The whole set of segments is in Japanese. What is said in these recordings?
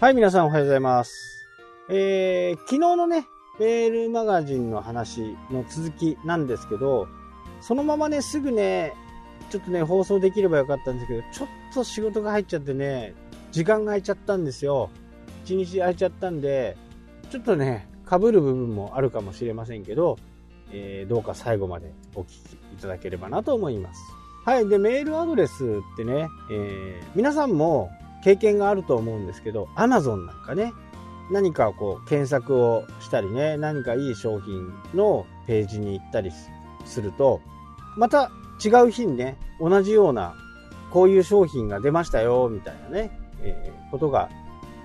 はい、皆さんおはようございます。えー、昨日のね、メールマガジンの話の続きなんですけど、そのままね、すぐね、ちょっとね、放送できればよかったんですけど、ちょっと仕事が入っちゃってね、時間が空いちゃったんですよ。一日空いちゃったんで、ちょっとね、被る部分もあるかもしれませんけど、えーどうか最後までお聞きいただければなと思います。はい。で、メールアドレスってね、えー皆さんも経験があると思うんですけど、Amazon なんかね、何かこう検索をしたりね、何かいい商品のページに行ったりすると、また違う日にね、同じような、こういう商品が出ましたよ、みたいなね、えーことが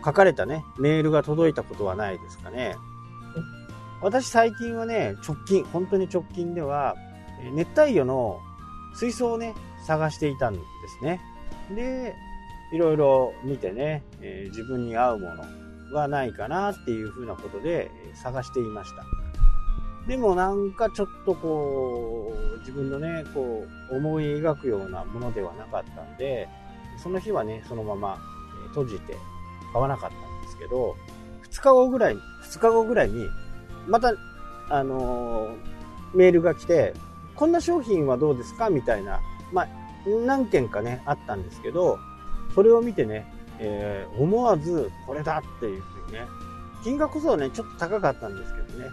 書かれたね、メールが届いたことはないですかね。私最近はね、直近、本当に直近では、熱帯魚の水槽をね、探していたんですね。で、いろいろ見てね、えー自分に合うものがないかなっていうふうなことで探していました。でもなんかちょっとこう、自分のね、こう、思い描くようなものではなかったんで、その日はね、そのまま閉じて買わなかったんですけど、2日後ぐらい、2日後ぐらいに、また、あのーメールが来て、こんな商品はどうですか？みたいな、まあ、何件かね、あったんですけど、それを見てね、えー思わずこれだっていうふうにね、金額こそはね、ちょっと高かったんですけどね、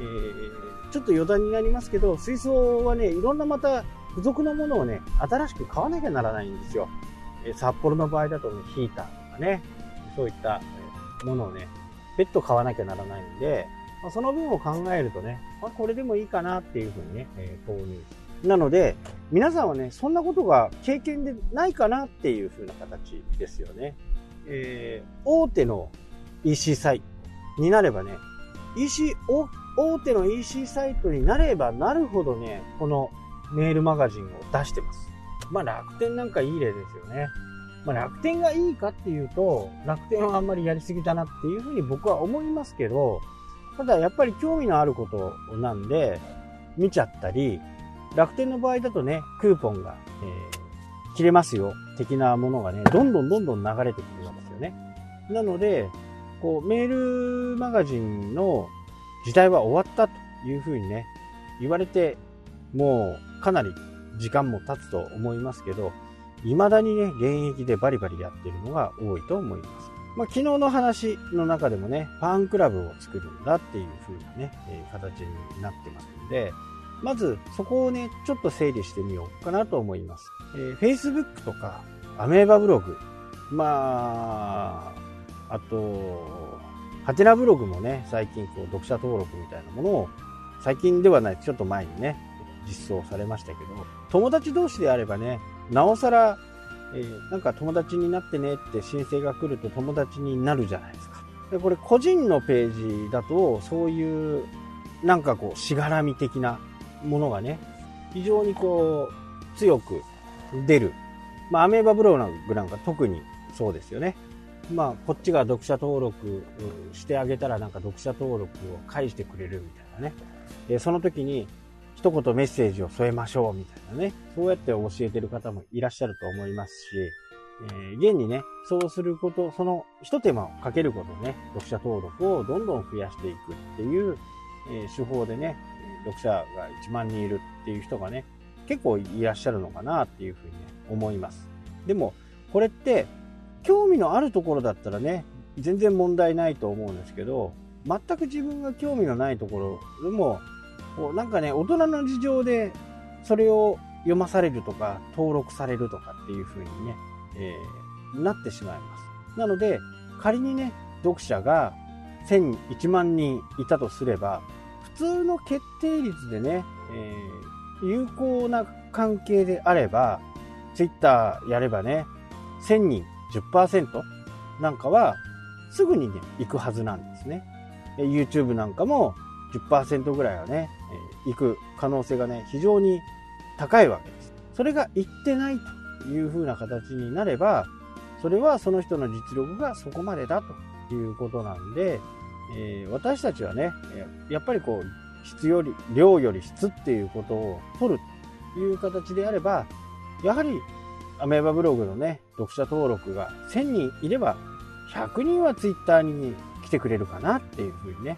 えーちょっと余談になりますけど、水槽はね、いろんなまた付属のものをね、新しく買わなきゃならないんですよ。えー札幌の場合だとね、ヒーターとかね、そういったものをね、別途買わなきゃならないんで、まあその分を考えるとね、まあ、これでもいいかなっていうふうにね、えー購入なので、皆さんはね、そんなことが経験でないかなっていう風な形ですよね。えー大手の EC サイトになればね、EC、大手の EC サイトになればなるほどね、このメールマガジンを出してます。まあ楽天なんかいい例ですよね。まあ楽天がいいかっていうと、楽天はあんまりやりすぎだなっていうふうに僕は思いますけど、ただやっぱり興味のあることなんで、見ちゃったり、楽天の場合だとね、クーポンが、えー切れますよ、的なものがね、どんどんどんどん流れてくるわけですよね。なので、こう、メールマガジンの時代は終わったというふうにね、言われて、もうかなり時間も経つと思いますけど、未だにね、現役でバリバリやってるのが多いと思います。まあ、昨日の話の中でもね、ファンクラブを作るんだっていう風なね、えー形になってますので、まずそこをね、ちょっと整理してみようかなと思います。えー Facebook とか、アメーバブログ、まあ、あと、ハテナブログもね、最近こう読者登録みたいなものを、最近ではない、ちょっと前にね、実装されましたけど、友達同士であればね、なおさら、えーなんか友達になってねって申請が来ると友達になるじゃないですか。でこれ個人のページだと、そういう、なんかこう、しがらみ的なものがね、非常にこう、強く出る。まあ、アメーバブログなんか特にそうですよね。まあ、こっちが読者登録してあげたらなんか読者登録を返してくれるみたいなね。で、その時に一言メッセージを添えましょうみたいなね。そうやって教えてる方もいらっしゃると思いますし、えー現にね、そうすること、その一手間をかけることでね、読者登録をどんどん増やしていくっていう、えー手法でね、読者が1万人いるっていう人がね、結構いらっしゃるのかなっていうふうにね、思います。でも、これって、興味のあるところだったらね、全然問題ないと思うんですけど、全く自分が興味のないところでも、こうなんかね、大人の事情で、それを読まされるとか、登録されるとかっていう風にね、えーなってしまいます。なので、仮にね、読者が1000、1万人いたとすれば、通の決定率でね、えー有効な関係であれば、ツイッターやればね、1000人10%なんかはすぐにね、行くはずなんですね。YouTube なんかも10%ぐらいはね、え行く可能性がね、非常に高いわけです。それが行ってないという風な形になれば、それはその人の実力がそこまでだということなんで、えー私たちはね、やっぱりこう、質より、量より質っていうことを取るという形であれば、やはりアメーバブログのね、読者登録が1000人いれば100人は Twitter に来てくれるかなっていうふうにね。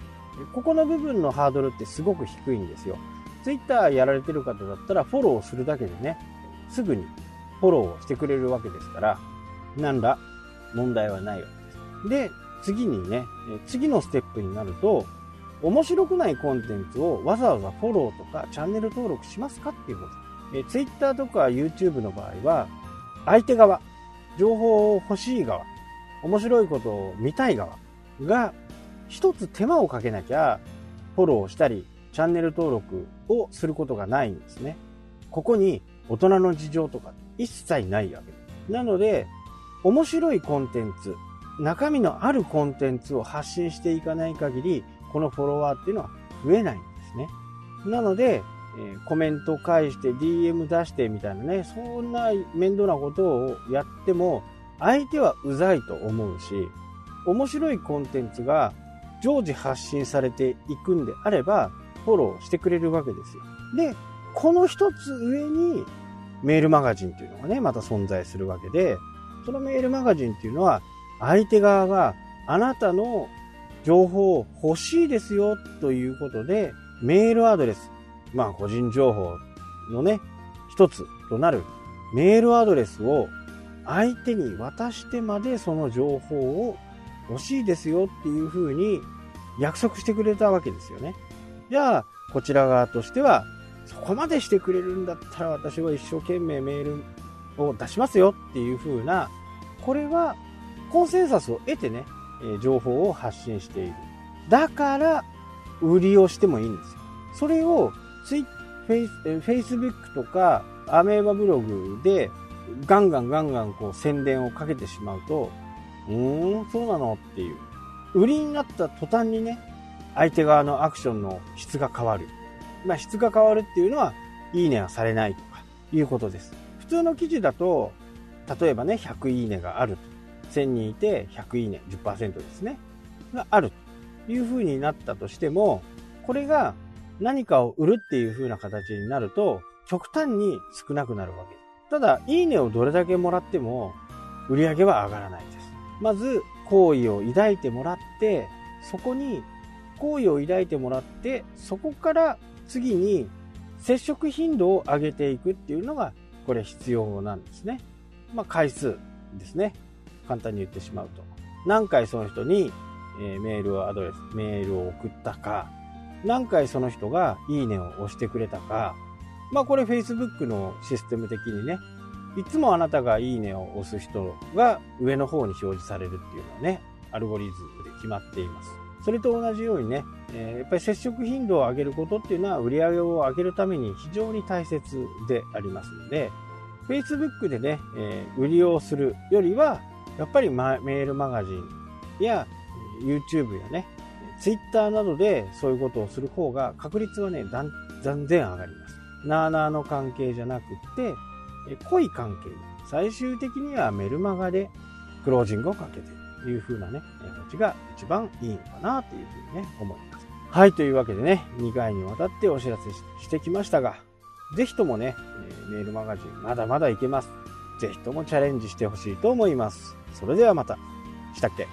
ここの部分のハードルってすごく低いんですよ。Twitter やられてる方だったらフォローするだけでね、すぐにフォローをしてくれるわけですから、なんら問題はないわけです。で、次にね、次のステップになると、面白くないコンテンツをわざわざフォローとかチャンネル登録しますかっていうこと。え Twitter とか YouTube の場合は、相手側、情報を欲しい側、面白いことを見たい側が一つ手間をかけなきゃフォローしたりチャンネル登録をすることがないんですね。ここに大人の事情とか一切ないわけです。なので、面白いコンテンツ、中身のあるコンテンツを発信していかない限り、このフォロワーっていうのは増えないんですね。なので、え、コメント返して DM 出してみたいなね、そんな面倒なことをやっても、相手はうざいと思うし、面白いコンテンツが常時発信されていくんであれば、フォローしてくれるわけですよ。で、この一つ上にメールマガジンっていうのがね、また存在するわけで、そのメールマガジンっていうのは、相手側があなたの情報を欲しいですよということで、メールアドレス、まあ個人情報のね、一つとなるメールアドレスを相手に渡してまでその情報を欲しいですよっていうふうに約束してくれたわけですよね。じゃあ、こちら側としては、そこまでしてくれるんだったら私は一生懸命メールを出しますよっていうふうな、これはコンセンサスを得てね、え情報を発信している。だから、売りをしてもいいんですよ。それをツイフェイス、フェイスブックとかアメーバブログでガンガンガンガンこう宣伝をかけてしまうと、うーん、そうなのっていう。売りになった途端にね、相手側のアクションの質が変わる。まあ質が変わるっていうのは、いいねはされないとかいうことです。普通の記事だと、例えばね、100いいねがあると。1000人いて100いいね、10%ですね。があるという風になったとしても、これが何かを売るっていう風な形になると、極端に少なくなるわけです。ただ、いいねをどれだけもらっても、売り上げは上がらないです。まず、好意を抱いてもらって、そこに、好意を抱いてもらって、そこから次に接触頻度を上げていくっていうのが、これ必要なんですね。まあ、回数ですね。簡単に言ってしまうと。何回その人に、えメールアドレス、メールを送ったか、何回その人がいいねを押してくれたか、まあこれ Facebook のシステム的にね、いつもあなたがいいねを押す人が上の方に表示されるっていうのはね、アルゴリズムで決まっています。それと同じようにね、え、やっぱり接触頻度を上げることっていうのは売り上げを上げるために非常に大切でありますので、Facebook でね、え、売りをするよりは、やっぱりメールマガジンや YouTube やね、Twitter などでそういうことをする方が確率はね、断然上がります。なーなーの関係じゃなくって、濃い関係最終的にはメルマガでクロージングをかけてという風なね、形が一番いいのかなというふうにね、思います。はい、というわけでね、2回にわたってお知らせしてきましたが、ぜひともね、メールマガジンまだまだいけます。ぜひともチャレンジしてほしいと思います。それではまた。したっけ？